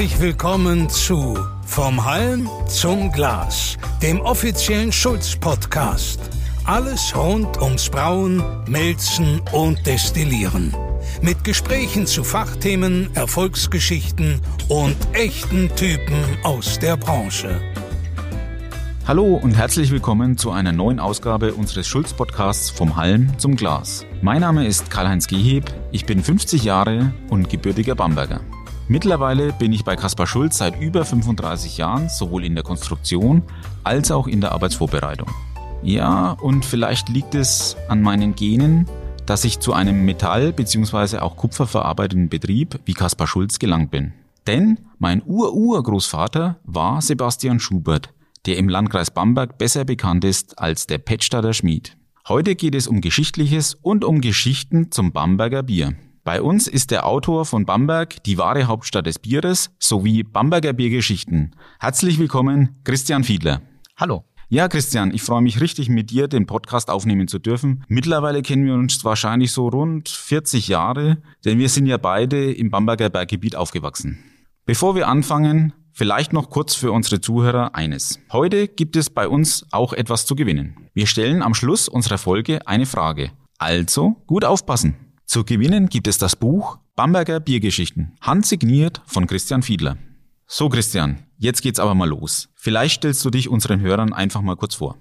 Herzlich willkommen zu Vom Halm zum Glas, dem offiziellen Schulz-Podcast. Alles rund ums Brauen, Melzen und Destillieren. Mit Gesprächen zu Fachthemen, Erfolgsgeschichten und echten Typen aus der Branche. Hallo und herzlich willkommen zu einer neuen Ausgabe unseres Schulz-Podcasts Vom Halm zum Glas. Mein Name ist Karl-Heinz Geheb, ich bin 50 Jahre und gebürtiger Bamberger. Mittlerweile bin ich bei Kaspar Schulz seit über 35 Jahren sowohl in der Konstruktion als auch in der Arbeitsvorbereitung. Ja, und vielleicht liegt es an meinen Genen, dass ich zu einem Metall- bzw. auch kupferverarbeitenden Betrieb wie Kaspar Schulz gelangt bin. Denn mein Ur-Urgroßvater war Sebastian Schubert, der im Landkreis Bamberg besser bekannt ist als der Petstadter Schmied. Heute geht es um Geschichtliches und um Geschichten zum Bamberger Bier. Bei uns ist der Autor von Bamberg, die wahre Hauptstadt des Bieres, sowie Bamberger Biergeschichten. Herzlich willkommen, Christian Fiedler. Hallo. Ja, Christian, ich freue mich richtig, mit dir den Podcast aufnehmen zu dürfen. Mittlerweile kennen wir uns wahrscheinlich so rund 40 Jahre, denn wir sind ja beide im Bamberger Berggebiet aufgewachsen. Bevor wir anfangen, vielleicht noch kurz für unsere Zuhörer eines. Heute gibt es bei uns auch etwas zu gewinnen. Wir stellen am Schluss unserer Folge eine Frage. Also gut aufpassen. Zu gewinnen gibt es das Buch Bamberger Biergeschichten, handsigniert von Christian Fiedler. So Christian, jetzt geht's aber mal los. Vielleicht stellst du dich unseren Hörern einfach mal kurz vor.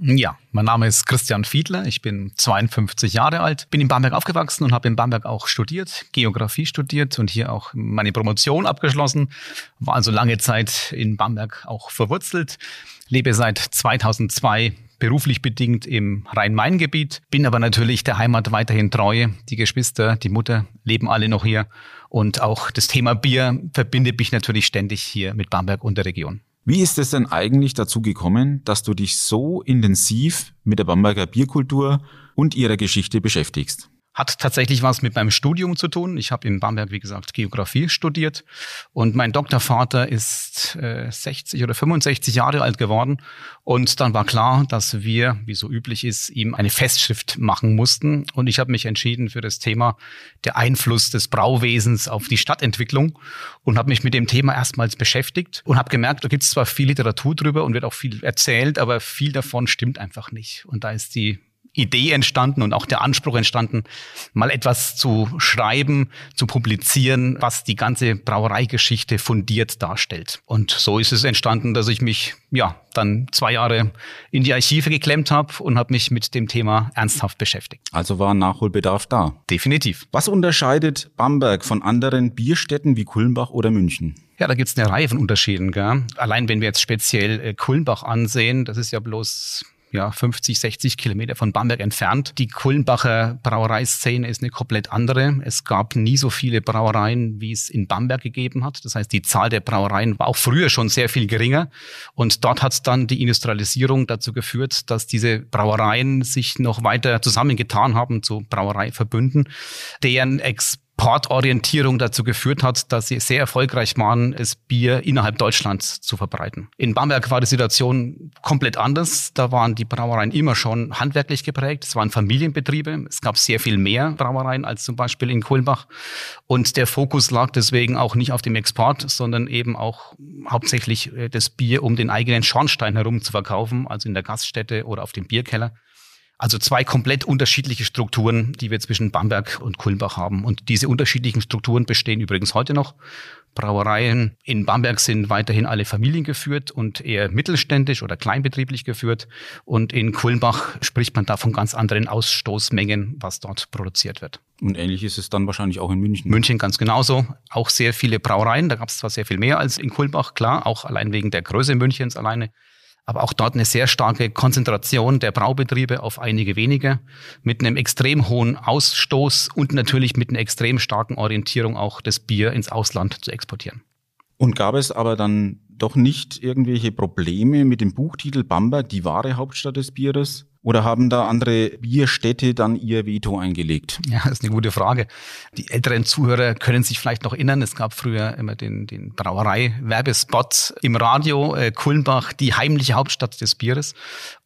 Ja, mein Name ist Christian Fiedler, ich bin 52 Jahre alt, bin in Bamberg aufgewachsen und habe in Bamberg auch studiert, Geografie studiert und hier auch meine Promotion abgeschlossen, war also lange Zeit in Bamberg auch verwurzelt, lebe seit 2002 beruflich bedingt im Rhein-Main-Gebiet, bin aber natürlich der Heimat weiterhin treu. Die Geschwister, die Mutter leben alle noch hier und auch das Thema Bier verbindet mich natürlich ständig hier mit Bamberg und der Region. Wie ist es denn eigentlich dazu gekommen, dass du dich so intensiv mit der Bamberger Bierkultur und ihrer Geschichte beschäftigst? Hat tatsächlich was mit meinem Studium zu tun. Ich habe in Bamberg, wie gesagt, Geografie studiert. Und mein Doktorvater ist äh, 60 oder 65 Jahre alt geworden. Und dann war klar, dass wir, wie so üblich ist, ihm eine Festschrift machen mussten. Und ich habe mich entschieden für das Thema der Einfluss des Brauwesens auf die Stadtentwicklung und habe mich mit dem Thema erstmals beschäftigt und habe gemerkt, da gibt es zwar viel Literatur drüber und wird auch viel erzählt, aber viel davon stimmt einfach nicht. Und da ist die Idee entstanden und auch der Anspruch entstanden, mal etwas zu schreiben, zu publizieren, was die ganze Brauereigeschichte fundiert darstellt. Und so ist es entstanden, dass ich mich ja dann zwei Jahre in die Archive geklemmt habe und habe mich mit dem Thema ernsthaft beschäftigt. Also war Nachholbedarf da. Definitiv. Was unterscheidet Bamberg von anderen Bierstädten wie Kulmbach oder München? Ja, da gibt's eine Reihe von Unterschieden. Gell? Allein wenn wir jetzt speziell äh, Kulmbach ansehen, das ist ja bloß ja, 50, 60 Kilometer von Bamberg entfernt. Die Kullenbacher Brauereiszene ist eine komplett andere. Es gab nie so viele Brauereien, wie es in Bamberg gegeben hat. Das heißt, die Zahl der Brauereien war auch früher schon sehr viel geringer. Und dort hat dann die Industrialisierung dazu geführt, dass diese Brauereien sich noch weiter zusammengetan haben zu Brauereiverbünden, deren Ex Portorientierung dazu geführt hat, dass sie sehr erfolgreich waren, das Bier innerhalb Deutschlands zu verbreiten. In Bamberg war die Situation komplett anders. Da waren die Brauereien immer schon handwerklich geprägt. Es waren Familienbetriebe. Es gab sehr viel mehr Brauereien als zum Beispiel in Kulmbach. Und der Fokus lag deswegen auch nicht auf dem Export, sondern eben auch hauptsächlich äh, das Bier um den eigenen Schornstein herum zu verkaufen, also in der Gaststätte oder auf dem Bierkeller. Also zwei komplett unterschiedliche Strukturen, die wir zwischen Bamberg und Kulmbach haben. Und diese unterschiedlichen Strukturen bestehen übrigens heute noch. Brauereien in Bamberg sind weiterhin alle familiengeführt und eher mittelständisch oder kleinbetrieblich geführt. Und in Kulmbach spricht man da von ganz anderen Ausstoßmengen, was dort produziert wird. Und ähnlich ist es dann wahrscheinlich auch in München. München ganz genauso. Auch sehr viele Brauereien. Da gab es zwar sehr viel mehr als in Kulmbach, klar, auch allein wegen der Größe Münchens alleine aber auch dort eine sehr starke Konzentration der Braubetriebe auf einige wenige, mit einem extrem hohen Ausstoß und natürlich mit einer extrem starken Orientierung auch das Bier ins Ausland zu exportieren. Und gab es aber dann doch nicht irgendwelche Probleme mit dem Buchtitel Bamberg, die wahre Hauptstadt des Bieres? Oder haben da andere Bierstädte dann ihr Veto eingelegt? Ja, das ist eine gute Frage. Die älteren Zuhörer können sich vielleicht noch erinnern, es gab früher immer den, den Brauerei-Werbespot im Radio, äh, Kulmbach, die heimliche Hauptstadt des Bieres.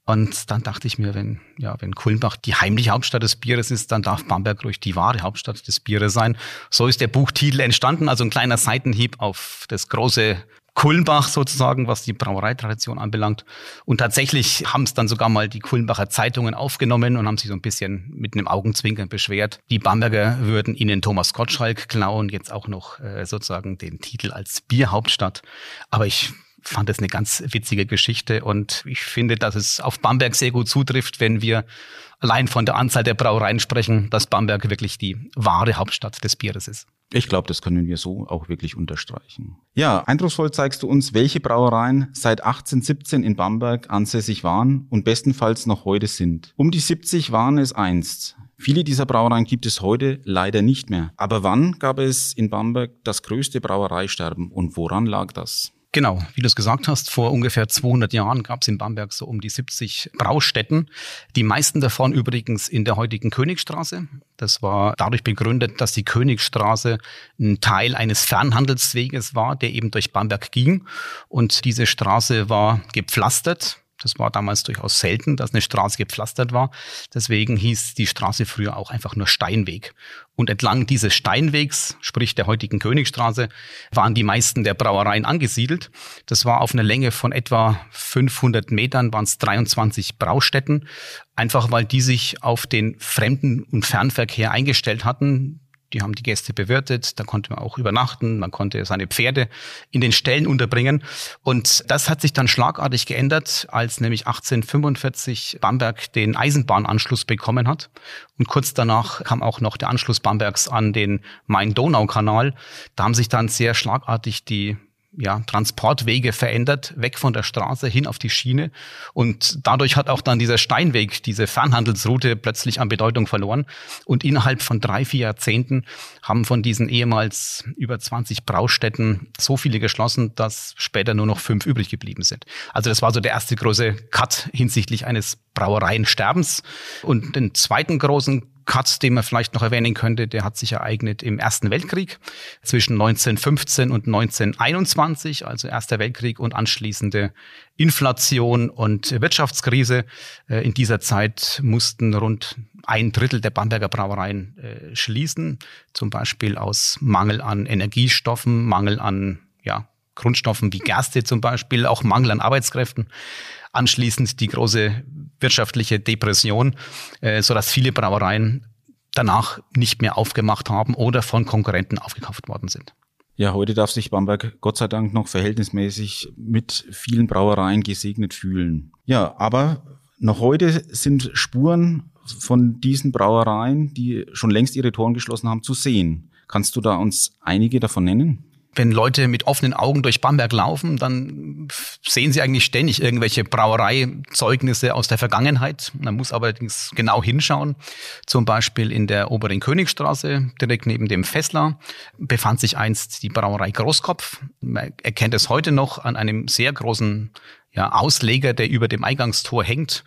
Und dann dachte ich mir, wenn, ja, wenn Kulmbach die heimliche Hauptstadt des Bieres ist, dann darf Bamberg ruhig die wahre Hauptstadt des Bieres sein. So ist der Buchtitel entstanden, also ein kleiner Seitenhieb auf das große Kulmbach sozusagen, was die Brauereitradition anbelangt. Und tatsächlich haben es dann sogar mal die Kulmbacher Zeitungen aufgenommen und haben sich so ein bisschen mit einem Augenzwinkern beschwert. Die Bamberger würden ihnen Thomas Gottschalk klauen, jetzt auch noch äh, sozusagen den Titel als Bierhauptstadt. Aber ich fand es eine ganz witzige Geschichte und ich finde, dass es auf Bamberg sehr gut zutrifft, wenn wir allein von der Anzahl der Brauereien sprechen, dass Bamberg wirklich die wahre Hauptstadt des Bieres ist. Ich glaube, das können wir so auch wirklich unterstreichen. Ja, eindrucksvoll zeigst du uns, welche Brauereien seit 1817 in Bamberg ansässig waren und bestenfalls noch heute sind. Um die 70 waren es einst. Viele dieser Brauereien gibt es heute leider nicht mehr. Aber wann gab es in Bamberg das größte Brauereisterben und woran lag das? Genau, wie du es gesagt hast, vor ungefähr 200 Jahren gab es in Bamberg so um die 70 Braustätten. Die meisten davon übrigens in der heutigen Königstraße. Das war dadurch begründet, dass die Königstraße ein Teil eines Fernhandelsweges war, der eben durch Bamberg ging. Und diese Straße war gepflastert das war damals durchaus selten, dass eine Straße gepflastert war. Deswegen hieß die Straße früher auch einfach nur Steinweg. Und entlang dieses Steinwegs, sprich der heutigen Königstraße, waren die meisten der Brauereien angesiedelt. Das war auf einer Länge von etwa 500 Metern, waren es 23 Braustätten. Einfach weil die sich auf den Fremden- und Fernverkehr eingestellt hatten. Die haben die Gäste bewirtet, da konnte man auch übernachten, man konnte seine Pferde in den Ställen unterbringen. Und das hat sich dann schlagartig geändert, als nämlich 1845 Bamberg den Eisenbahnanschluss bekommen hat. Und kurz danach kam auch noch der Anschluss Bambergs an den Main-Donau-Kanal. Da haben sich dann sehr schlagartig die ja, Transportwege verändert, weg von der Straße hin auf die Schiene. Und dadurch hat auch dann dieser Steinweg, diese Fernhandelsroute plötzlich an Bedeutung verloren. Und innerhalb von drei, vier Jahrzehnten haben von diesen ehemals über 20 Braustätten so viele geschlossen, dass später nur noch fünf übrig geblieben sind. Also das war so der erste große Cut hinsichtlich eines Brauereiensterbens. Und den zweiten großen Cut, den man vielleicht noch erwähnen könnte, der hat sich ereignet im Ersten Weltkrieg zwischen 1915 und 1921, also Erster Weltkrieg und anschließende Inflation und Wirtschaftskrise. Äh, in dieser Zeit mussten rund ein Drittel der Bamberger Brauereien äh, schließen, zum Beispiel aus Mangel an Energiestoffen, Mangel an ja, Grundstoffen wie Gerste zum Beispiel, auch Mangel an Arbeitskräften anschließend die große wirtschaftliche Depression, äh, sodass viele Brauereien danach nicht mehr aufgemacht haben oder von Konkurrenten aufgekauft worden sind. Ja, heute darf sich Bamberg Gott sei Dank noch verhältnismäßig mit vielen Brauereien gesegnet fühlen. Ja, aber noch heute sind Spuren von diesen Brauereien, die schon längst ihre Toren geschlossen haben, zu sehen. Kannst du da uns einige davon nennen? Wenn Leute mit offenen Augen durch Bamberg laufen, dann sehen sie eigentlich ständig irgendwelche Brauereizeugnisse aus der Vergangenheit. Man muss allerdings genau hinschauen. Zum Beispiel in der oberen Königstraße, direkt neben dem Fessler, befand sich einst die Brauerei Großkopf. Man erkennt es heute noch an einem sehr großen ja, Ausleger, der über dem Eingangstor hängt,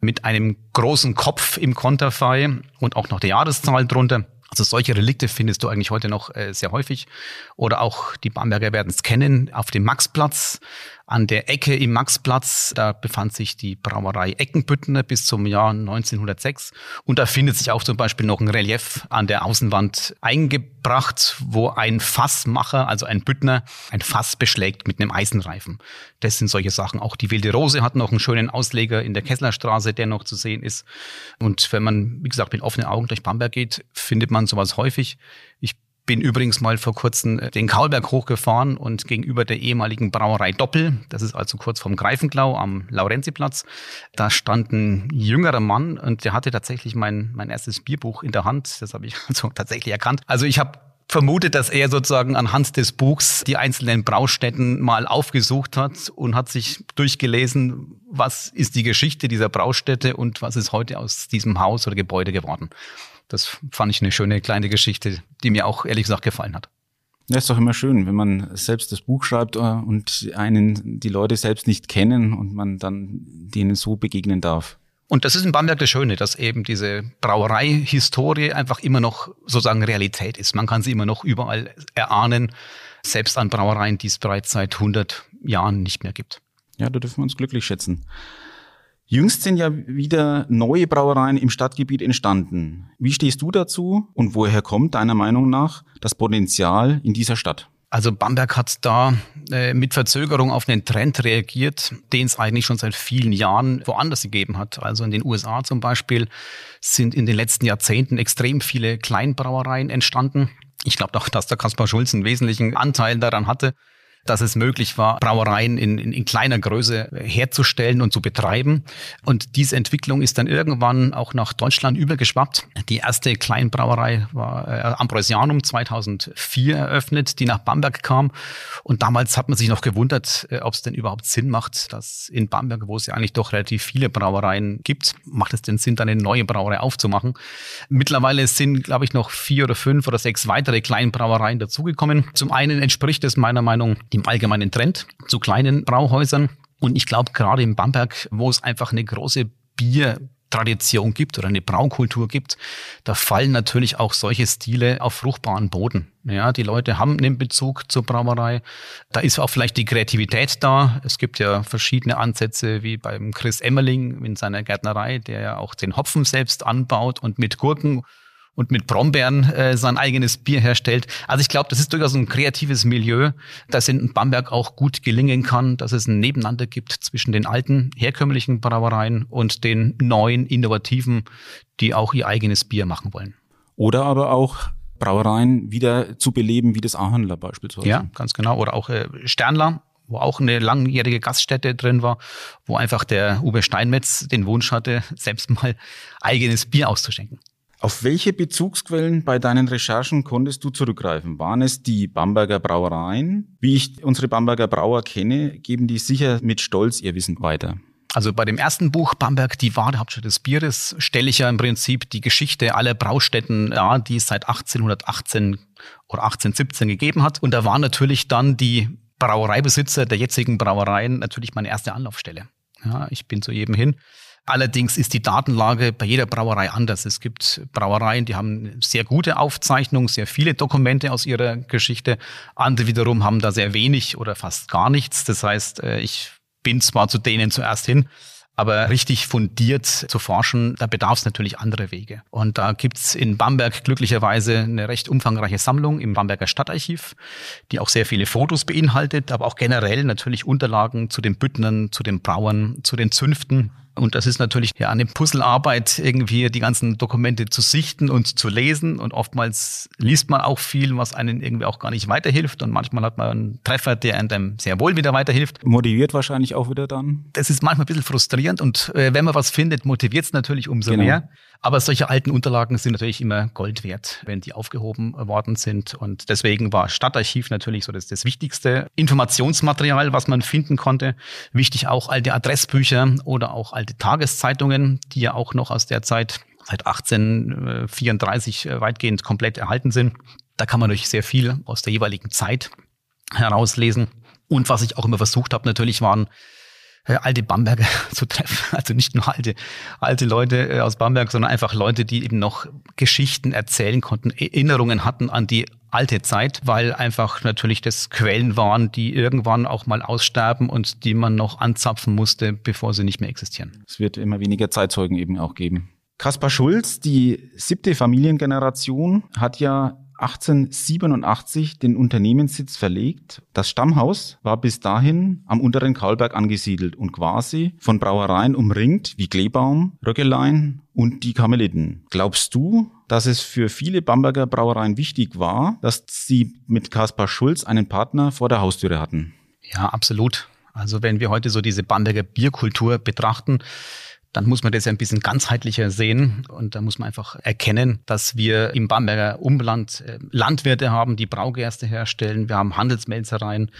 mit einem großen Kopf im Konterfei und auch noch der Jahreszahl drunter. Also solche Relikte findest du eigentlich heute noch äh, sehr häufig. Oder auch die Bamberger werden es kennen, auf dem Maxplatz an der Ecke im Maxplatz, da befand sich die Brauerei Eckenbüttner bis zum Jahr 1906. Und da findet sich auch zum Beispiel noch ein Relief an der Außenwand eingebracht, wo ein Fassmacher, also ein Büttner, ein Fass beschlägt mit einem Eisenreifen. Das sind solche Sachen. Auch die Wilde Rose hat noch einen schönen Ausleger in der Kesslerstraße, der noch zu sehen ist. Und wenn man, wie gesagt, mit offenen Augen durch Bamberg geht, findet man sowas häufig. Ich bin übrigens mal vor kurzem äh, den Kaulberg hochgefahren und gegenüber der ehemaligen Brauerei Doppel, das ist also kurz vom Greifenklau am Laurenziplatz, da stand ein jüngerer Mann und der hatte tatsächlich mein, mein erstes Bierbuch in der Hand. Das habe ich also tatsächlich erkannt. Also ich habe vermutet, dass er sozusagen anhand des Buchs die einzelnen Braustätten mal aufgesucht hat und hat sich durchgelesen, was ist die Geschichte dieser Braustätte und was ist heute aus diesem Haus oder Gebäude geworden. Das fand ich eine schöne kleine Geschichte, die mir auch ehrlich gesagt gefallen hat. Ja, ist doch immer schön, wenn man selbst das Buch schreibt äh, und einen die Leute selbst nicht kennen und man dann denen so begegnen darf. Und das ist in Bamberg das Schöne, dass eben diese Brauerei-Historie einfach immer noch sozusagen Realität ist. Man kann sie immer noch überall erahnen, selbst an Brauereien, die es bereits seit 100 Jahren nicht mehr gibt. Ja, da dürfen wir uns glücklich schätzen. Jüngst sind ja wieder neue Brauereien im Stadtgebiet entstanden. Wie stehst du dazu und woher kommt deiner Meinung nach das Potenzial in dieser Stadt? Also Bamberg hat da äh, mit Verzögerung auf einen Trend reagiert, den es eigentlich schon seit vielen Jahren woanders gegeben hat. Also in den USA zum Beispiel sind in den letzten Jahrzehnten extrem viele Kleinbrauereien entstanden. Ich glaube auch, dass der Kaspar Schulz einen wesentlichen Anteil daran hatte dass es möglich war, Brauereien in, in, in kleiner Größe herzustellen und zu betreiben. Und diese Entwicklung ist dann irgendwann auch nach Deutschland übergeschwappt. Die erste Kleinbrauerei war äh, Ambrosianum 2004 eröffnet, die nach Bamberg kam. Und damals hat man sich noch gewundert, äh, ob es denn überhaupt Sinn macht, dass in Bamberg, wo es ja eigentlich doch relativ viele Brauereien gibt, macht es denn Sinn, da eine neue Brauerei aufzumachen. Mittlerweile sind, glaube ich, noch vier oder fünf oder sechs weitere Kleinbrauereien dazugekommen. Zum einen entspricht es meiner Meinung dem allgemeinen Trend zu kleinen Brauhäusern. Und ich glaube, gerade in Bamberg, wo es einfach eine große Bier Tradition gibt oder eine Braukultur gibt, da fallen natürlich auch solche Stile auf fruchtbaren Boden. Ja, die Leute haben einen Bezug zur Brauerei. Da ist auch vielleicht die Kreativität da. Es gibt ja verschiedene Ansätze, wie beim Chris Emmerling in seiner Gärtnerei, der ja auch den Hopfen selbst anbaut und mit Gurken und mit Brombeeren äh, sein eigenes Bier herstellt. Also ich glaube, das ist durchaus ein kreatives Milieu, das in Bamberg auch gut gelingen kann, dass es ein Nebeneinander gibt zwischen den alten, herkömmlichen Brauereien und den neuen, innovativen, die auch ihr eigenes Bier machen wollen. Oder aber auch Brauereien wieder zu beleben, wie das Ahanler beispielsweise. Ja, ganz genau. Oder auch äh, Sternler, wo auch eine langjährige Gaststätte drin war, wo einfach der Uwe Steinmetz den Wunsch hatte, selbst mal eigenes Bier auszuschenken. Auf welche Bezugsquellen bei deinen Recherchen konntest du zurückgreifen? Waren es die Bamberger Brauereien? Wie ich unsere Bamberger Brauer kenne, geben die sicher mit Stolz ihr Wissen weiter. Also bei dem ersten Buch Bamberg, die wahre Hauptstadt des Bieres, stelle ich ja im Prinzip die Geschichte aller Braustätten, ja, die es seit 1818 oder 1817 gegeben hat. Und da waren natürlich dann die Brauereibesitzer der jetzigen Brauereien natürlich meine erste Anlaufstelle. Ja, ich bin zu jedem hin Allerdings ist die Datenlage bei jeder Brauerei anders. Es gibt Brauereien, die haben sehr gute Aufzeichnungen, sehr viele Dokumente aus ihrer Geschichte. Andere wiederum haben da sehr wenig oder fast gar nichts. Das heißt, äh, ich bin zwar zu denen zuerst hin, aber richtig fundiert zu forschen, da bedarf es natürlich andere Wege. Und da gibt's in Bamberg glücklicherweise eine recht umfangreiche Sammlung im Bamberger Stadtarchiv, die auch sehr viele Fotos beinhaltet, aber auch generell natürlich Unterlagen zu den Büttnern, zu den Brauern, zu den Zünften und das ist natürlich ja eine Puzzlearbeit, irgendwie die ganzen Dokumente zu sichten und zu lesen. Und oftmals liest man auch viel, was einen irgendwie auch gar nicht weiterhilft. Und manchmal hat man einen Treffer, der einem sehr wohl wieder weiterhilft. Motiviert wahrscheinlich auch wieder dann. Das ist manchmal ein bisschen frustrierend. Und äh, wenn man was findet, motiviert es natürlich umso genau. mehr. Aber solche alten Unterlagen sind natürlich immer Gold wert, wenn die aufgehoben worden sind. Und deswegen war Stadtarchiv natürlich so das, das wichtigste Informationsmaterial, was man finden konnte. Wichtig auch alte Adressbücher oder auch alte Tageszeitungen, die ja auch noch aus der Zeit seit 1834 äh, weitgehend komplett erhalten sind. Da kann man durch sehr viel aus der jeweiligen Zeit herauslesen. Und was ich auch immer versucht habe, natürlich waren äh, alte Bamberger zu treffen. Also nicht nur alte, alte Leute äh, aus Bamberg, sondern einfach Leute, die eben noch Geschichten erzählen konnten, Erinnerungen hatten an die alte Zeit, weil einfach natürlich das Quellen waren, die irgendwann auch mal aussterben und die man noch anzapfen musste, bevor sie nicht mehr existieren. Es wird immer weniger Zeitzeugen eben auch geben. Kaspar Schulz, die siebte Familiengeneration, hat ja 1887 den Unternehmenssitz verlegt. Das Stammhaus war bis dahin am unteren Kaulberg angesiedelt und quasi von Brauereien umringt wie Kleebaum, Röckelein und die Karmeliten. Glaubst du, dass es für viele Bamberger Brauereien wichtig war, dass sie mit Kaspar Schulz einen Partner vor der Haustüre hatten? Ja, absolut. Also wenn wir heute so diese Bamberger Bierkultur betrachten, dann muss man das ja ein bisschen ganzheitlicher sehen. Und da muss man einfach erkennen, dass wir im Bamberger Umland äh, Landwirte haben, die Braugerste herstellen. Wir haben Handelsmelzereien,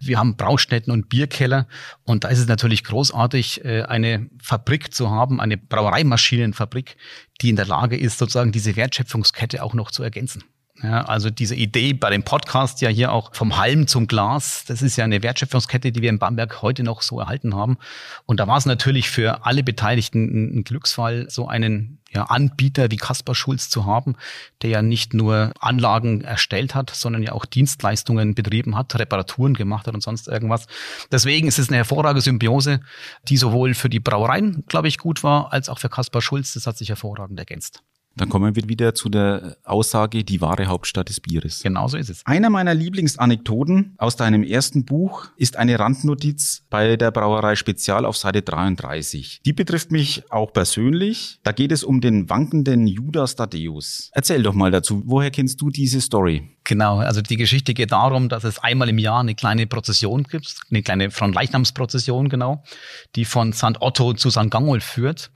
wir haben Braustätten und Bierkeller. Und da ist es natürlich großartig, äh, eine Fabrik zu haben, eine Brauereimaschinenfabrik, die in der Lage ist, sozusagen diese Wertschöpfungskette auch noch zu ergänzen. Ja, also diese Idee bei dem Podcast ja hier auch vom Halm zum Glas, das ist ja eine Wertschöpfungskette, die wir in Bamberg heute noch so erhalten haben. Und da war es natürlich für alle Beteiligten ein Glücksfall, so einen ja, Anbieter wie Kaspar Schulz zu haben, der ja nicht nur Anlagen erstellt hat, sondern ja auch Dienstleistungen betrieben hat, Reparaturen gemacht hat und sonst irgendwas. Deswegen ist es eine hervorragende Symbiose, die sowohl für die Brauereien, glaube ich, gut war, als auch für Kaspar Schulz. Das hat sich hervorragend ergänzt. Dann kommen wir wieder zu der Aussage, die wahre Hauptstadt des Bieres. Genau so ist es. Einer meiner Lieblingsanekdoten aus deinem ersten Buch ist eine Randnotiz bei der Brauerei Spezial auf Seite 33. Die betrifft mich auch persönlich. Da geht es um den wankenden Judas Thaddeus. Erzähl doch mal dazu. Woher kennst du diese Story? Genau, also die Geschichte geht darum, dass es einmal im Jahr eine kleine Prozession gibt, eine kleine Fronleichnamsprozession, genau, die von St. Otto zu St. Gangolf führt.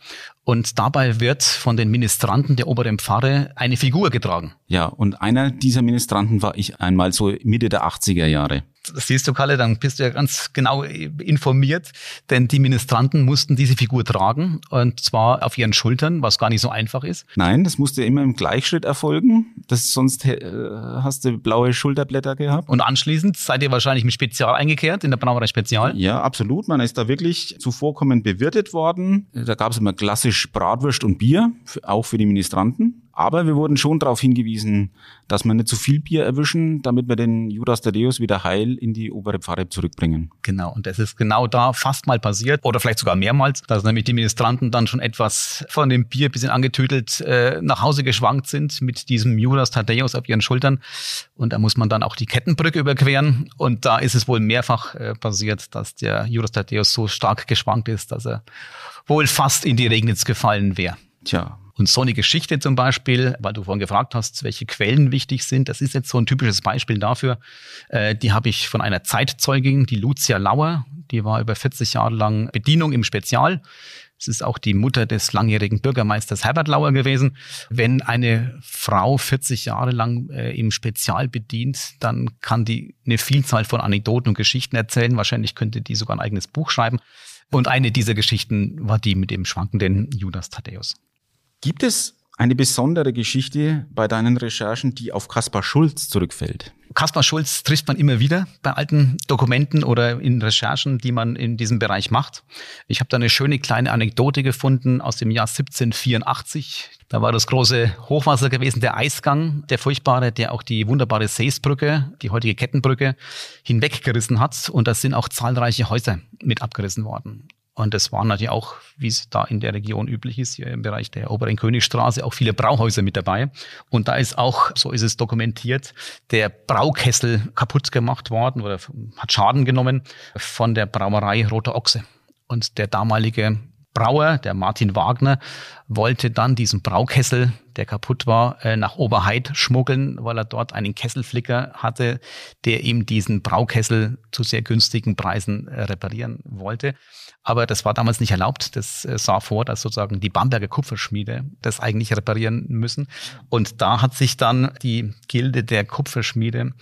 Und dabei wird von den Ministranten der oberen Pfarre eine Figur getragen. Ja, und einer dieser Ministranten war ich einmal so Mitte der 80er Jahre. Das siehst du, Kalle, dann bist du ja ganz genau informiert, denn die Ministranten mussten diese Figur tragen und zwar auf ihren Schultern, was gar nicht so einfach ist. Nein, das musste immer im Gleichschritt erfolgen, das, sonst äh, hast du blaue Schulterblätter gehabt. Und anschließend seid ihr wahrscheinlich im Spezial eingekehrt, in der Brauerei Spezial? Ja, absolut. Man ist da wirklich zuvorkommend bewirtet worden. Da gab es immer klassisch Bratwurst und Bier, auch für die Ministranten. Aber wir wurden schon darauf hingewiesen, dass wir nicht zu viel Bier erwischen, damit wir den Judas Thaddeus wieder heil in die obere Pfarre zurückbringen. Genau, und das ist genau da fast mal passiert oder vielleicht sogar mehrmals, dass nämlich die Ministranten dann schon etwas von dem Bier bisschen angetüdelt äh, nach Hause geschwankt sind mit diesem Judas Thaddeus auf ihren Schultern. Und da muss man dann auch die Kettenbrücke überqueren. Und da ist es wohl mehrfach äh, passiert, dass der Judas Thaddeus so stark geschwankt ist, dass er wohl fast in die Regnitz gefallen wäre. Tja, und so eine Geschichte zum Beispiel, weil du vorhin gefragt hast, welche Quellen wichtig sind, das ist jetzt so ein typisches Beispiel dafür. Äh, die habe ich von einer Zeitzeugin, die Lucia Lauer, die war über 40 Jahre lang Bedienung im Spezial. Es ist auch die Mutter des langjährigen Bürgermeisters Herbert Lauer gewesen. Wenn eine Frau 40 Jahre lang äh, im Spezial bedient, dann kann die eine Vielzahl von Anekdoten und Geschichten erzählen. Wahrscheinlich könnte die sogar ein eigenes Buch schreiben. Und eine dieser Geschichten war die mit dem schwankenden Judas Thaddeus. Gibt es eine besondere Geschichte bei deinen Recherchen, die auf Kaspar Schulz zurückfällt? Kaspar Schulz trifft man immer wieder bei alten Dokumenten oder in Recherchen, die man in diesem Bereich macht. Ich habe da eine schöne kleine Anekdote gefunden aus dem Jahr 1784. Da war das große Hochwasser gewesen, der Eisgang, der furchtbare, der auch die wunderbare Seesbrücke, die heutige Kettenbrücke, hinweggerissen hat. Und da sind auch zahlreiche Häuser mit abgerissen worden. Und es waren natürlich auch, wie es da in der Region üblich ist, hier im Bereich der oberen Königstraße, auch viele Brauhäuser mit dabei. Und da ist auch, so ist es dokumentiert, der Braukessel kaputt gemacht worden oder hat Schaden genommen von der Brauerei Roter Ochse. Und der damalige Brauer, der Martin Wagner, wollte dann diesen Braukessel, der kaputt war, äh, nach Oberheid schmuggeln, weil er dort einen Kesselflicker hatte, der ihm diesen Braukessel zu sehr günstigen Preisen äh, reparieren wollte. Aber das war damals nicht erlaubt. Das äh, sah vor, dass sozusagen die Bamberger Kupferschmiede das eigentlich reparieren müssen. Und da hat sich dann die Gilde der Kupferschmiede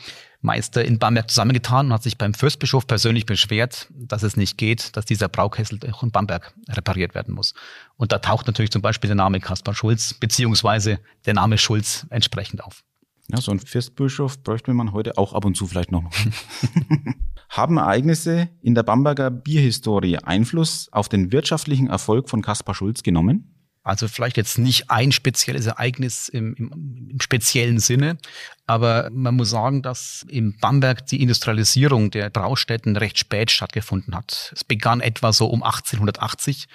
Meister in Bamberg zusammengetan und hat sich beim Fürstbischof persönlich beschwert, dass es nicht geht, dass dieser Braukessel auch in Bamberg repariert werden muss. Und da taucht natürlich zum Beispiel der Name Kaspar Schulz beziehungsweise der Name Schulz entsprechend auf. Ja, so ein Fürstbischof bräuchte man heute auch ab und zu vielleicht noch. Haben Ereignisse in der Bamberger Bierhistorie Einfluss auf den wirtschaftlichen Erfolg von Kaspar Schulz genommen? Also vielleicht jetzt nicht ein spezielles Ereignis im, im, im, speziellen Sinne, aber man muss sagen, dass in Bamberg die Industrialisierung der Braustätten recht spät stattgefunden hat. Es begann etwa so um 1880,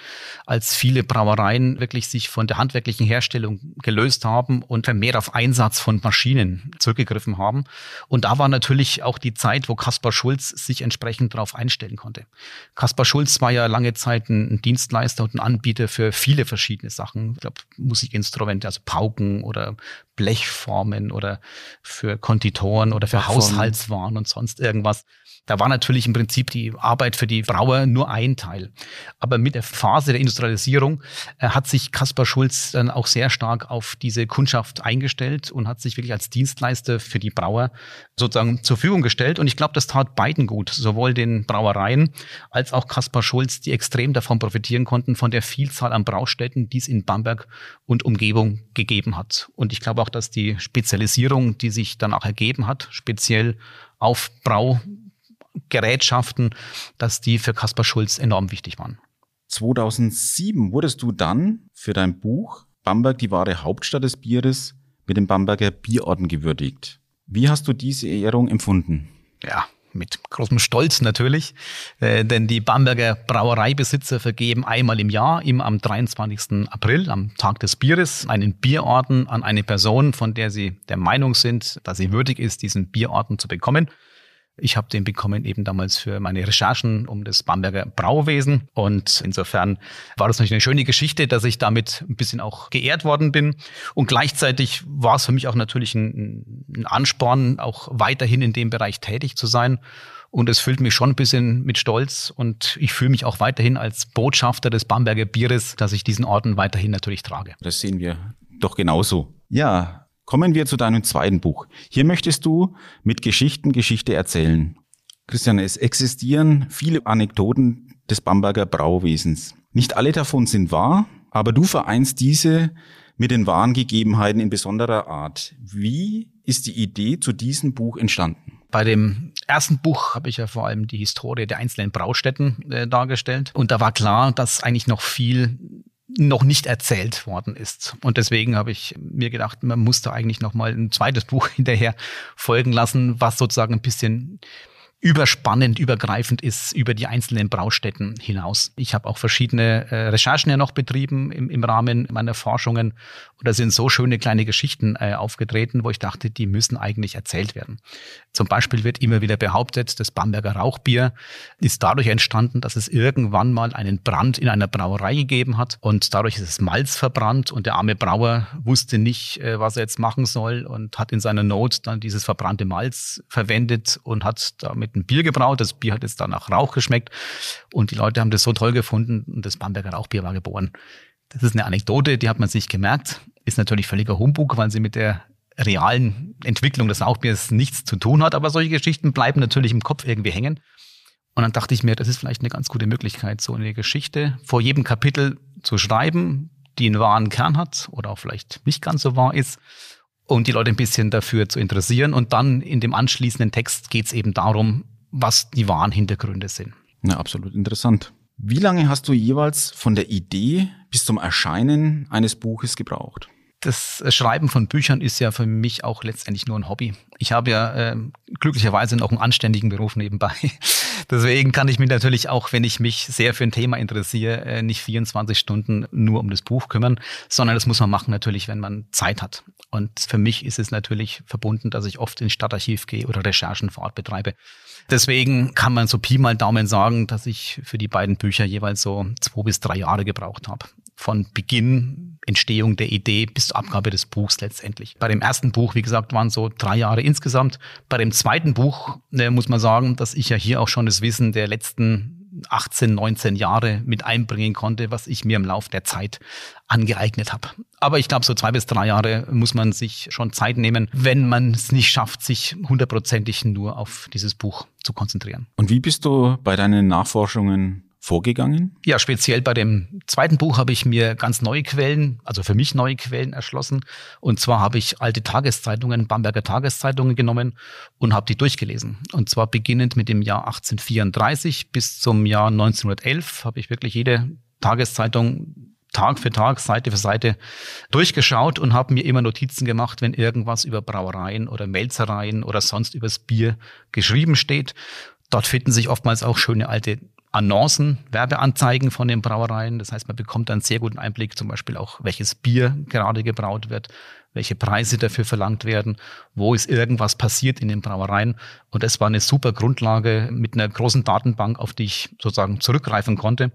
als viele Brauereien wirklich sich von der handwerklichen Herstellung gelöst haben und mehr auf Einsatz von Maschinen zurückgegriffen haben. Und da war natürlich auch die Zeit, wo Kaspar Schulz sich entsprechend darauf einstellen konnte. Kaspar Schulz war ja lange Zeit ein Dienstleister und ein Anbieter für viele verschiedene Sachen. Ich glaube, Musikinstrumente, also Pauken oder Blechformen oder für Konditoren oder für Haushaltswaren und sonst irgendwas. Da war natürlich im Prinzip die Arbeit für die Brauer nur ein Teil. Aber mit der Phase der Industrialisierung äh, hat sich Kaspar Schulz dann auch sehr stark auf diese Kundschaft eingestellt und hat sich wirklich als Dienstleister für die Brauer sozusagen zur Verfügung gestellt. Und ich glaube, das tat beiden gut, sowohl den Brauereien als auch Kaspar Schulz, die extrem davon profitieren konnten, von der Vielzahl an Braustätten, die es in Bamberg und Umgebung gegeben hat. Und ich glaube auch, dass die Spezialisierung, die sich danach ergeben hat, speziell auf Brau Gerätschaften, dass die für Kaspar Schulz enorm wichtig waren. 2007 wurdest du dann für dein Buch Bamberg, die wahre Hauptstadt des Bieres, mit dem Bamberger Bierorden gewürdigt. Wie hast du diese Ehrung empfunden? Ja, mit großem Stolz natürlich, äh, denn die Bamberger Brauereibesitzer vergeben einmal im Jahr, immer am 23. April, am Tag des Bieres, einen Bierorden an eine Person, von der sie der Meinung sind, dass sie würdig ist, diesen Bierorden zu bekommen. Ich habe den bekommen eben damals für meine Recherchen um das Bamberger Brauwesen. Und insofern war das natürlich eine schöne Geschichte, dass ich damit ein bisschen auch geehrt worden bin. Und gleichzeitig war es für mich auch natürlich ein, ein Ansporn, auch weiterhin in dem Bereich tätig zu sein. Und es füllt mich schon ein bisschen mit Stolz. Und ich fühle mich auch weiterhin als Botschafter des Bamberger Bieres, dass ich diesen Orden weiterhin natürlich trage. Das sehen wir doch genauso. Ja, Kommen wir zu deinem zweiten Buch. Hier möchtest du mit Geschichten Geschichte erzählen. Christian, es existieren viele Anekdoten des Bamberger Brauwesens. Nicht alle davon sind wahr, aber du vereinst diese mit den wahren Gegebenheiten in besonderer Art. Wie ist die Idee zu diesem Buch entstanden? Bei dem ersten Buch habe ich ja vor allem die Historie der einzelnen Braustätten äh, dargestellt. Und da war klar, dass eigentlich noch viel noch nicht erzählt worden ist. Und deswegen habe ich mir gedacht, man muss da eigentlich noch mal ein zweites Buch hinterher folgen lassen, was sozusagen ein bisschen überspannend, übergreifend ist über die einzelnen Braustätten hinaus. Ich habe auch verschiedene äh, Recherchen ja noch betrieben im, im Rahmen meiner Forschungen und da sind so schöne kleine Geschichten äh, aufgetreten, wo ich dachte, die müssen eigentlich erzählt werden. Zum Beispiel wird immer wieder behauptet, das Bamberger Rauchbier ist dadurch entstanden, dass es irgendwann mal einen Brand in einer Brauerei gegeben hat und dadurch ist es Malz verbrannt und der arme Brauer wusste nicht, äh, was er jetzt machen soll und hat in seiner Not dann dieses verbrannte Malz verwendet und hat damit ein Bier gebraut. Das Bier hat jetzt dann nach Rauch geschmeckt und die Leute haben das so toll gefunden und das Bamberger Rauchbier war geboren. Das ist eine Anekdote, die hat man sich gemerkt. Ist natürlich völliger Humbug, weil sie mit der realen Entwicklung des Rauchbiers nichts zu tun hat. Aber solche Geschichten bleiben natürlich im Kopf irgendwie hängen. Und dann dachte ich mir, das ist vielleicht eine ganz gute Möglichkeit, so eine Geschichte vor jedem Kapitel zu schreiben, die einen wahren Kern hat oder auch vielleicht nicht ganz so wahr ist und die Leute ein bisschen dafür zu interessieren. Und dann in dem anschließenden Text geht es eben darum, was die wahren Hintergründe sind. Na, absolut interessant. Wie lange hast du jeweils von der Idee bis zum Erscheinen eines Buches gebraucht? Das Schreiben von Büchern ist ja für mich auch letztendlich nur ein Hobby. Ich habe ja äh, glücklicherweise noch einen anständigen Beruf nebenbei. Deswegen kann ich mich natürlich auch, wenn ich mich sehr für ein Thema interessiere, äh, nicht 24 Stunden nur um das Buch kümmern, sondern das muss man machen natürlich, wenn man Zeit hat. Und für mich ist es natürlich verbunden, dass ich oft ins Stadtarchiv gehe oder Recherchen vor Ort betreibe. Deswegen kann man so Pi mal Daumen sagen, dass ich für die beiden Bücher jeweils so zwei bis drei Jahre gebraucht habe. Von Beginn, Entstehung der Idee bis zur Abgabe des Buchs letztendlich. Bei dem ersten Buch, wie gesagt, waren so drei Jahre insgesamt. Bei dem zweiten Buch äh, muss man sagen, dass ich ja hier auch schon das Wissen der letzten 18, 19 Jahre mit einbringen konnte, was ich mir im Laufe der Zeit angeeignet habe. Aber ich glaube, so zwei bis drei Jahre muss man sich schon Zeit nehmen, wenn man es nicht schafft, sich hundertprozentig nur auf dieses Buch zu konzentrieren. Und wie bist du bei deinen Nachforschungen vorgegangen? Ja, speziell bei dem zweiten Buch habe ich mir ganz neue Quellen, also für mich neue Quellen erschlossen. Und zwar habe ich alte Tageszeitungen, Bamberger Tageszeitungen genommen und habe die durchgelesen. Und zwar beginnend mit dem Jahr 1834 bis zum Jahr 1911 habe ich wirklich jede Tageszeitung Tag für Tag, Seite für Seite durchgeschaut und habe mir immer Notizen gemacht, wenn irgendwas über Brauereien oder Melzereien oder sonst übers Bier geschrieben steht. Dort finden sich oftmals auch schöne alte Annoncen, Werbeanzeigen von den Brauereien. Das heißt, man bekommt einen sehr guten Einblick, zum Beispiel auch, welches Bier gerade gebraut wird, welche Preise dafür verlangt werden, wo ist irgendwas passiert in den Brauereien. Und das war eine super Grundlage mit einer großen Datenbank, auf die ich sozusagen zurückgreifen konnte.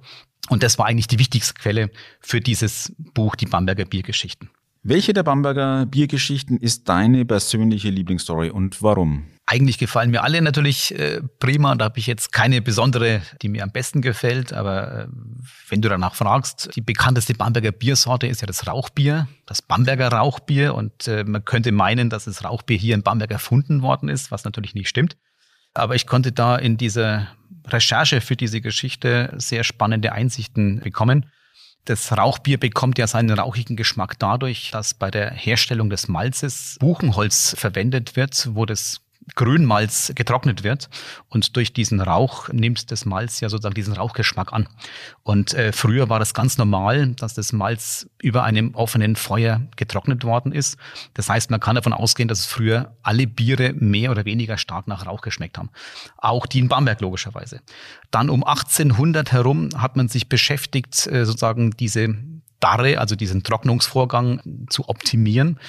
Und das war eigentlich die wichtigste Quelle für dieses Buch, die Bamberger Biergeschichten. Welche der Bamberger Biergeschichten ist deine persönliche Lieblingsstory und warum? Eigentlich gefallen mir alle natürlich äh, prima. Da habe ich jetzt keine besondere, die mir am besten gefällt. Aber äh, wenn du danach fragst, die bekannteste Bamberger Biersorte ist ja das Rauchbier, das Bamberger Rauchbier. Und äh, man könnte meinen, dass das Rauchbier hier in Bamberg erfunden worden ist, was natürlich nicht stimmt. Aber ich konnte da in dieser Recherche für diese Geschichte sehr spannende Einsichten bekommen. Das Rauchbier bekommt ja seinen rauchigen Geschmack dadurch, dass bei der Herstellung des Malzes Buchenholz verwendet wird, wo das Grünmalz getrocknet wird und durch diesen Rauch nimmt das Malz ja sozusagen diesen Rauchgeschmack an. Und äh, früher war das ganz normal, dass das Malz über einem offenen Feuer getrocknet worden ist. Das heißt, man kann davon ausgehen, dass früher alle Biere mehr oder weniger stark nach Rauch geschmeckt haben. Auch die in Bamberg logischerweise. Dann um 1800 herum hat man sich beschäftigt, äh, sozusagen diese Darre, also diesen Trocknungsvorgang zu optimieren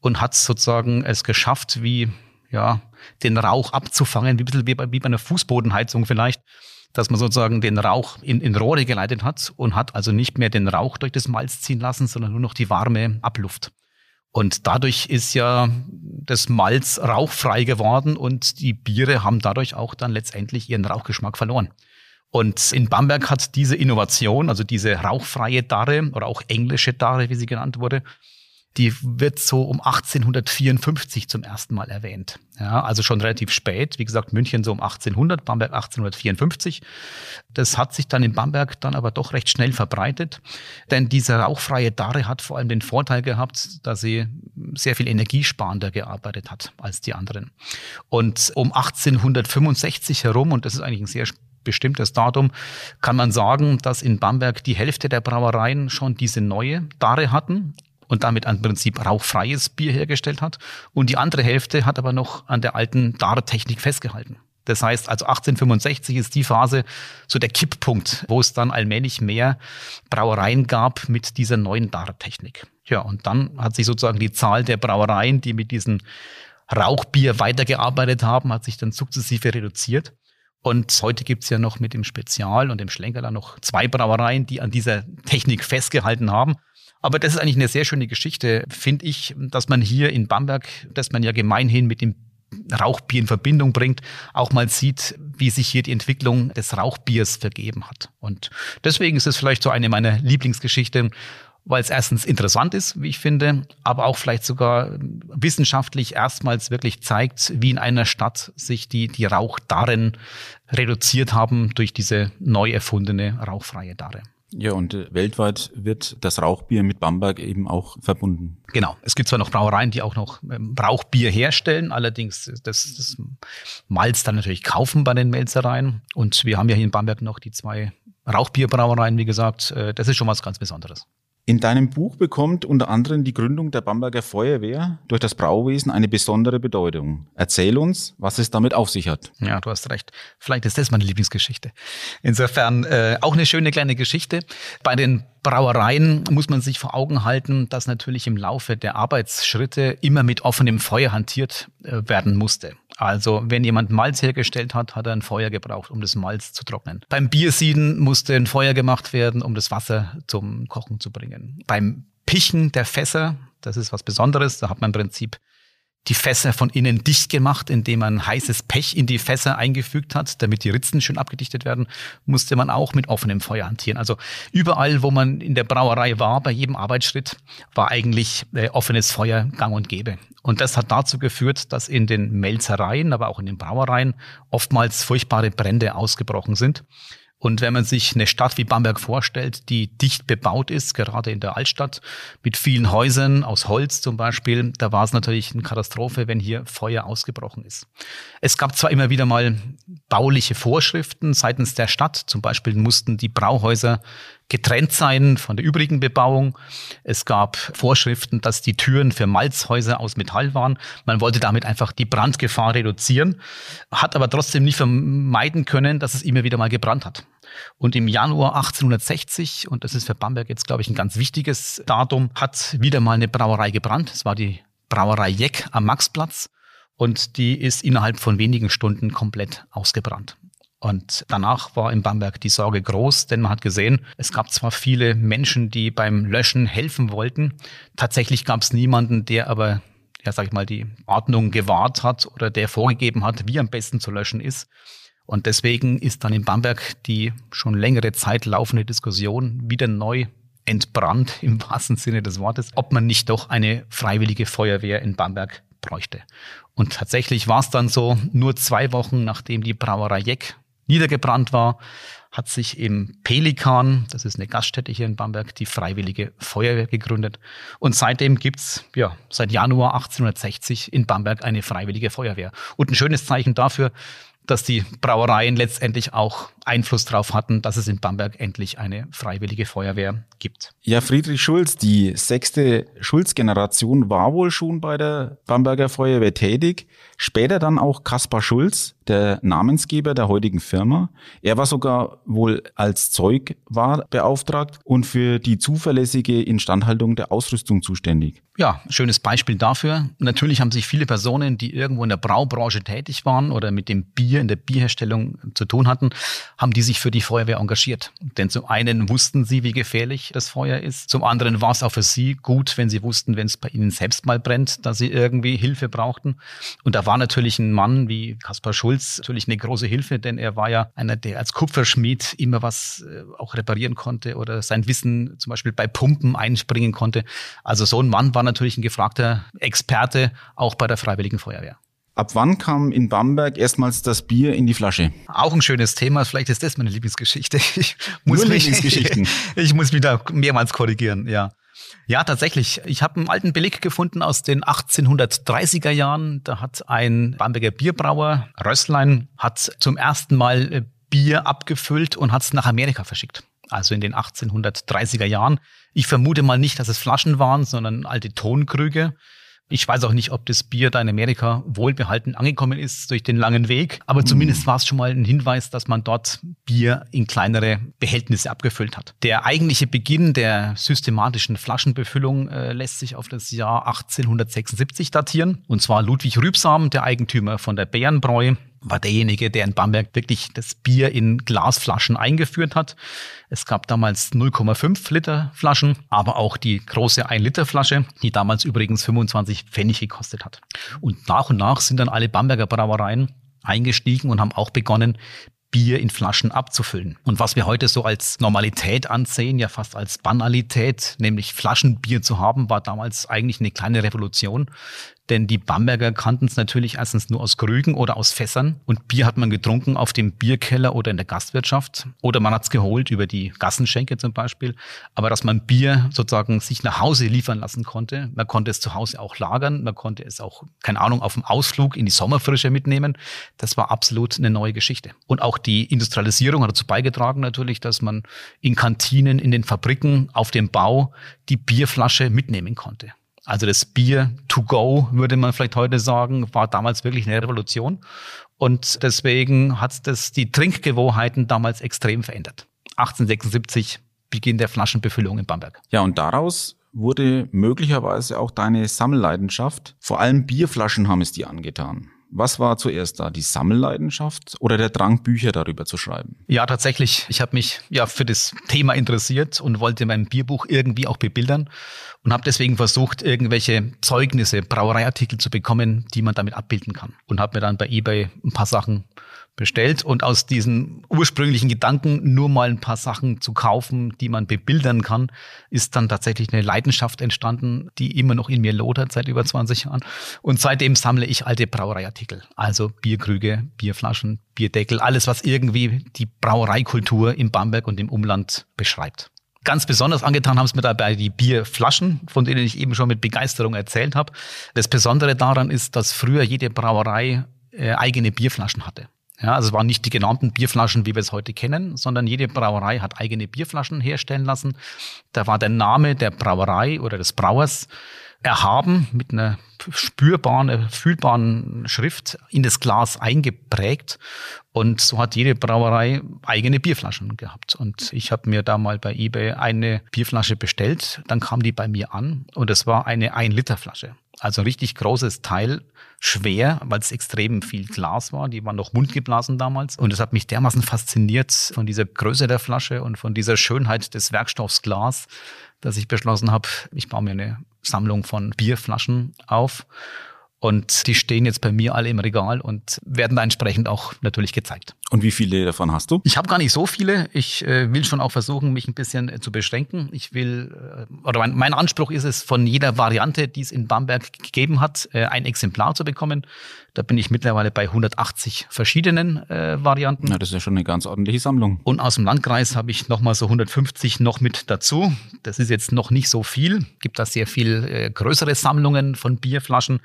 und hat sozusagen es geschafft, wie ja, den Rauch abzufangen, wie wie bei, wie bei einer Fußbodenheizung vielleicht, dass man sozusagen den Rauch in, in Rohre geleitet hat und hat also nicht mehr den Rauch durch das Malz ziehen lassen, sondern nur noch die warme Abluft. Und dadurch ist ja das Malz rauchfrei geworden und die Biere haben dadurch auch dann letztendlich ihren Rauchgeschmack verloren. Und in Bamberg hat diese Innovation, also diese rauchfreie Darre oder auch englische Darre, wie sie genannt wurde, die wird so um 1854 zum ersten Mal erwähnt. Ja, also schon relativ spät. Wie gesagt, München so um 1800, Bamberg 1854. Das hat sich dann in Bamberg dann aber doch recht schnell verbreitet. Denn diese rauchfreie Darre hat vor allem den Vorteil gehabt, dass sie sehr viel energiesparender gearbeitet hat als die anderen. Und um 1865 herum, und das ist eigentlich ein sehr bestimmtes Datum, kann man sagen, dass in Bamberg die Hälfte der Brauereien schon diese neue Darre hatten und damit im Prinzip rauchfreies Bier hergestellt hat. Und die andere Hälfte hat aber noch an der alten Dartechnik festgehalten. Das heißt, also 1865 ist die Phase so der Kipppunkt, wo es dann allmählich mehr Brauereien gab mit dieser neuen Dartechnik. Ja, und dann hat sich sozusagen die Zahl der Brauereien, die mit diesem Rauchbier weitergearbeitet haben, hat sich dann sukzessive reduziert. Und heute gibt's ja noch mit dem Spezial und dem Schlenkerler noch zwei Brauereien, die an dieser Technik festgehalten haben. Aber das ist eigentlich eine sehr schöne Geschichte, finde ich, dass man hier in Bamberg, dass man ja gemeinhin mit dem Rauchbier in Verbindung bringt, auch mal sieht, wie sich hier die Entwicklung des Rauchbiers vergeben hat. Und deswegen ist es vielleicht so eine meiner Lieblingsgeschichten, weil es erstens interessant ist, wie ich finde, aber auch vielleicht sogar wissenschaftlich erstmals wirklich zeigt, wie in einer Stadt sich die, die Rauchdarren reduziert haben durch diese neu erfundene rauchfreie Darre. Ja, und äh, weltweit wird das Rauchbier mit Bamberg eben auch verbunden. Genau. Es gibt zwar noch Brauereien, die auch noch ähm, Rauchbier herstellen, allerdings das, das Malz dann natürlich kaufen bei den Melzereien. Und wir haben ja hier in Bamberg noch die zwei Rauchbierbrauereien, wie gesagt. Äh, das ist schon was ganz Besonderes. In deinem Buch bekommt unter anderem die Gründung der Bamberger Feuerwehr durch das Brauwesen eine besondere Bedeutung. Erzähl uns, was es damit auf sich hat. Ja, du hast recht. Vielleicht ist das meine Lieblingsgeschichte. Insofern äh, auch eine schöne kleine Geschichte. Bei den Brauereien muss man sich vor Augen halten, dass natürlich im Laufe der Arbeitsschritte immer mit offenem Feuer hantiert äh, werden musste. Also wenn jemand Malz hergestellt hat, hat er ein Feuer gebraucht, um das Malz zu trocknen. Beim Biersieden musste ein Feuer gemacht werden, um das Wasser zum Kochen zu bringen. Beim Pichen der Fässer, das ist was Besonderes, da hat man im Prinzip die Fässer von innen dicht gemacht, indem man heißes Pech in die Fässer eingefügt hat, damit die Ritzen schön abgedichtet werden, musste man auch mit offenem Feuer hantieren. Also überall, wo man in der Brauerei war, bei jedem Arbeitsschritt, war eigentlich äh, offenes Feuer gang und gäbe. Und das hat dazu geführt, dass in den Melzereien, aber auch in den Brauereien oftmals furchtbare Brände ausgebrochen sind. Und wenn man sich eine Stadt wie Bamberg vorstellt, die dicht bebaut ist, gerade in der Altstadt, mit vielen Häusern aus Holz zum Beispiel, da war es natürlich eine Katastrophe, wenn hier Feuer ausgebrochen ist. Es gab zwar immer wieder mal bauliche Vorschriften seitens der Stadt, zum Beispiel mussten die Brauhäuser getrennt sein von der übrigen Bebauung. Es gab Vorschriften, dass die Türen für Malzhäuser aus Metall waren. Man wollte damit einfach die Brandgefahr reduzieren, hat aber trotzdem nicht vermeiden können, dass es immer wieder mal gebrannt hat. Und im Januar 1860, und das ist für Bamberg jetzt, glaube ich, ein ganz wichtiges Datum, hat wieder mal eine Brauerei gebrannt. Es war die Brauerei Jeck am Maxplatz. Und die ist innerhalb von wenigen Stunden komplett ausgebrannt. Und danach war in Bamberg die Sorge groß, denn man hat gesehen, es gab zwar viele Menschen, die beim Löschen helfen wollten, tatsächlich gab es niemanden, der aber ja, sag ich mal, die Ordnung gewahrt hat oder der vorgegeben hat, wie am besten zu löschen ist. Und deswegen ist dann in Bamberg die schon längere Zeit laufende Diskussion wieder neu entbrannt im wahrsten Sinne des Wortes, ob man nicht doch eine freiwillige Feuerwehr in Bamberg bräuchte. Und tatsächlich war es dann so, nur zwei Wochen nachdem die Brauerei Jeck niedergebrannt war, hat sich im Pelikan, das ist eine Gaststätte hier in Bamberg, die Freiwillige Feuerwehr gegründet. Und seitdem gibt's ja, seit Januar 1860 in Bamberg eine Freiwillige Feuerwehr. Und ein schönes Zeichen dafür, dass die Brauereien letztendlich auch Einfluss darauf hatten, dass es in Bamberg endlich eine freiwillige Feuerwehr gibt. Ja, Friedrich Schulz, die sechste Schulz-Generation war wohl schon bei der Bamberger Feuerwehr tätig. Später dann auch Kaspar Schulz, der Namensgeber der heutigen Firma. Er war sogar wohl als Zeug war beauftragt und für die zuverlässige Instandhaltung der Ausrüstung zuständig. Ja, schönes Beispiel dafür. Natürlich haben sich viele Personen, die irgendwo in der Braubranche tätig waren oder mit dem Bier in der Bierherstellung zu tun hatten, haben die sich für die Feuerwehr engagiert. Denn zum einen wussten sie, wie gefährlich das Feuer ist. Zum anderen war es auch für sie gut, wenn sie wussten, wenn es bei ihnen selbst mal brennt, dass sie irgendwie Hilfe brauchten. Und da war natürlich ein Mann wie Kaspar Schulz natürlich eine große Hilfe, denn er war ja einer, der als Kupferschmied immer was äh, auch reparieren konnte oder sein Wissen zum Beispiel bei Pumpen einspringen konnte. Also so ein Mann war natürlich ein gefragter Experte auch bei der Freiwilligen Feuerwehr. Ab wann kam in Bamberg erstmals das Bier in die Flasche? Auch ein schönes Thema. Vielleicht ist das meine Lieblingsgeschichte. Ich muss Nur mich, Lieblingsgeschichten. ich muss mich da mehrmals korrigieren, ja. Ja, tatsächlich. Ich habe einen alten Beleg gefunden aus den 1830er Jahren. Da hat ein Bamberger Bierbrauer, Rösslein, hat zum ersten Mal äh, Bier abgefüllt und hat es nach Amerika verschickt also in den 1830er Jahren. Ich vermute mal nicht, dass es Flaschen waren, sondern alte Tonkrüge. Ich weiß auch nicht, ob das Bier da in Amerika wohlbehalten angekommen ist durch den langen Weg, aber zumindest war es schon mal ein Hinweis, dass man dort Bier in kleinere Behältnisse abgefüllt hat. Der eigentliche Beginn der systematischen Flaschenbefüllung äh, lässt sich auf das Jahr 1876 datieren. Und zwar Ludwig Rübsam, der Eigentümer von der Bärenbräu, war derjenige, der in Bamberg wirklich das Bier in Glasflaschen eingeführt hat. Es gab damals 0,5 Liter Flaschen, aber auch die große 1 Liter Flasche, die damals übrigens 25 Pfennig gekostet hat. Und nach und nach sind dann alle Bamberger Brauereien eingestiegen und haben auch begonnen, Bier in Flaschen abzufüllen. Und was wir heute so als Normalität ansehen, ja fast als Banalität, nämlich Flaschenbier zu haben, war damals eigentlich eine kleine Revolution. Denn die Bamberger kannten es natürlich erstens nur aus Krügen oder aus Fässern. Und Bier hat man getrunken auf dem Bierkeller oder in der Gastwirtschaft. Oder man hat es geholt über die Gassenschenke zum Beispiel. Aber dass man Bier sozusagen sich nach Hause liefern lassen konnte, man konnte es zu Hause auch lagern, man konnte es auch, keine Ahnung, auf dem Ausflug in die Sommerfrische mitnehmen, das war absolut eine neue Geschichte. Und auch die Industrialisierung hat dazu beigetragen natürlich, dass man in Kantinen, in den Fabriken, auf dem Bau die Bierflasche mitnehmen konnte. Also das Bier to go, würde man vielleicht heute sagen, war damals wirklich eine Revolution. Und deswegen hat das die Trinkgewohnheiten damals extrem verändert. 1876 Beginn der Flaschenbefüllung in Bamberg. Ja, und daraus wurde möglicherweise auch deine Sammelleidenschaft. Vor allem Bierflaschen haben es dir angetan. Was war zuerst da, die Sammelleidenschaft oder der Drang, Bücher darüber zu schreiben? Ja, tatsächlich. Ich habe mich ja für das Thema interessiert und wollte mein Bierbuch irgendwie auch bebildern und habe deswegen versucht, irgendwelche Zeugnisse, Brauereiartikel zu bekommen, die man damit abbilden kann. Und habe mir dann bei eBay ein paar Sachen bestellt und aus diesen ursprünglichen Gedanken, nur mal ein paar Sachen zu kaufen, die man bebildern kann, ist dann tatsächlich eine Leidenschaft entstanden, die immer noch in mir lodert seit über 20 Jahren. Und seitdem sammle ich alte Brauereiartikel, also Bierkrüge, Bierflaschen, Bierdeckel, alles, was irgendwie die Brauereikultur in Bamberg und im Umland beschreibt. Ganz besonders angetan haben es mir dabei die Bierflaschen, von denen ich eben schon mit Begeisterung erzählt habe. Das Besondere daran ist, dass früher jede Brauerei äh, eigene Bierflaschen hatte. Ja, also es waren nicht die genannten Bierflaschen, wie wir es heute kennen, sondern jede Brauerei hat eigene Bierflaschen herstellen lassen. Da war der Name der Brauerei oder des Brauers erhaben mit einer spürbaren, fühlbaren Schrift in das Glas eingeprägt. Und so hat jede Brauerei eigene Bierflaschen gehabt. Und ich habe mir da mal bei eBay eine Bierflasche bestellt. Dann kam die bei mir an und es war eine 1-Liter-Flasche. Also richtig großes Teil, schwer, weil es extrem viel Glas war. Die waren noch mundgeblasen damals. Und es hat mich dermaßen fasziniert von dieser Größe der Flasche und von dieser Schönheit des Werkstoffs Glas, dass ich beschlossen habe, ich baue mir eine Sammlung von Bierflaschen auf und die stehen jetzt bei mir alle im Regal und werden da entsprechend auch natürlich gezeigt. Und wie viele davon hast du? Ich habe gar nicht so viele. Ich äh, will schon auch versuchen, mich ein bisschen äh, zu beschränken. Ich will, äh, oder mein, mein, Anspruch ist es, von jeder Variante, die es in Bamberg gegeben hat, äh, ein Exemplar zu bekommen. Da bin ich mittlerweile bei 180 verschiedenen äh, Varianten. Na, das ist ja schon eine ganz ordentliche Sammlung. Und aus dem Landkreis habe ich nochmal so 150 noch mit dazu. Das ist jetzt noch nicht so viel. Gibt da sehr viel äh, größere Sammlungen von Bierflaschen.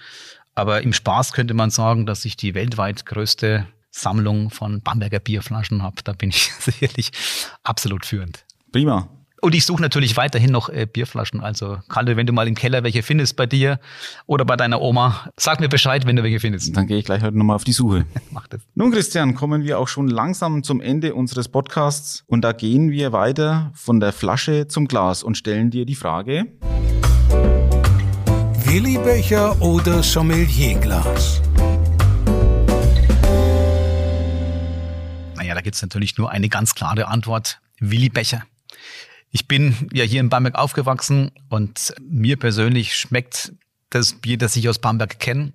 Aber im Spaß könnte man sagen, dass ich die weltweit größte Sammlung von Bamberger Bierflaschen habe. Da bin ich sicherlich absolut führend. Prima. Und ich suche natürlich weiterhin noch äh, Bierflaschen. Also, Kalle, wenn du mal im Keller welche findest bei dir oder bei deiner Oma, sag mir Bescheid, wenn du welche findest. Dann gehe ich gleich heute nochmal auf die Suche. Mach das. Nun, Christian, kommen wir auch schon langsam zum Ende unseres Podcasts. Und da gehen wir weiter von der Flasche zum Glas und stellen dir die Frage. Willi-Becher oder Sommelierglas? Naja, da gibt es natürlich nur eine ganz klare Antwort. Willi-Becher. Ich bin ja hier in Bamberg aufgewachsen und mir persönlich schmeckt das Bier, das ich aus Bamberg kenne.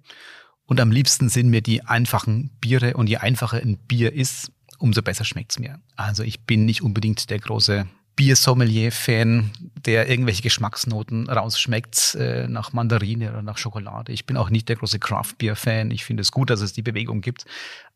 Und am liebsten sind mir die einfachen Biere und je einfacher ein Bier ist, umso besser schmeckt's mir. Also ich bin nicht unbedingt der große Biersommelier-Fan, der irgendwelche Geschmacksnoten rausschmeckt äh, nach Mandarine oder nach Schokolade. Ich bin auch nicht der große Craft-Bier-Fan. Ich finde es gut, dass es die Bewegung gibt.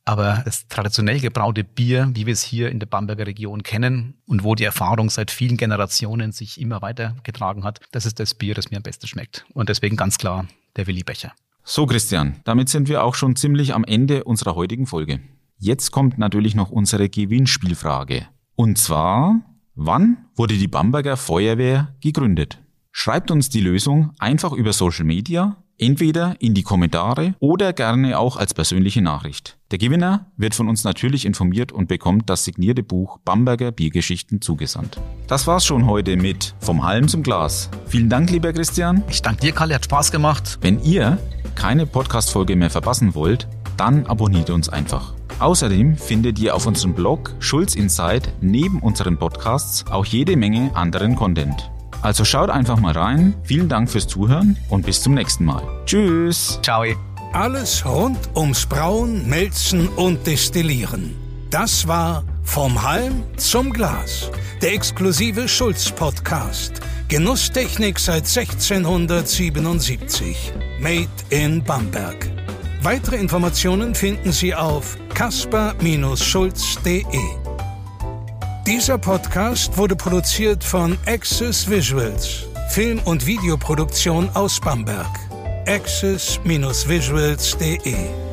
Aber das traditionell gebraute Bier, wie wir es hier in der Bamberger Region kennen und wo die Erfahrung seit vielen Generationen sich immer weitergetragen hat, das ist das Bier, das mir am besten schmeckt. Und deswegen ganz klar der Willi Becher. So, Christian, damit sind wir auch schon ziemlich am Ende unserer heutigen Folge. Jetzt kommt natürlich noch unsere Gewinnspielfrage. Und zwar, Wann wurde die Bamberger Feuerwehr gegründet? Schreibt uns die Lösung einfach über Social Media, entweder in die Kommentare oder gerne auch als persönliche Nachricht. Der Gewinner wird von uns natürlich informiert und bekommt das signierte Buch Bamberger Biergeschichten zugesandt. Das war's schon heute mit Vom Halm zum Glas. Vielen Dank, lieber Christian. Ich danke dir, Kalle, hat Spaß gemacht. Wenn ihr keine Podcast-Folge mehr verpassen wollt, dann abonniert uns einfach. Außerdem findet ihr auf unserem Blog Schulz Insight neben unseren Podcasts auch jede Menge anderen Content. Also schaut einfach mal rein. Vielen Dank fürs Zuhören und bis zum nächsten Mal. Tschüss. Ciao. Alles rund ums Brauen, Melzen und Destillieren. Das war Vom Halm zum Glas, der exklusive Schulz-Podcast. Genusstechnik seit 1677. Made in Bamberg. Weitere Informationen finden Sie auf kasper-schulz.de. Dieser Podcast wurde produziert von Access Visuals, Film- und Videoproduktion aus Bamberg. access-visuals.de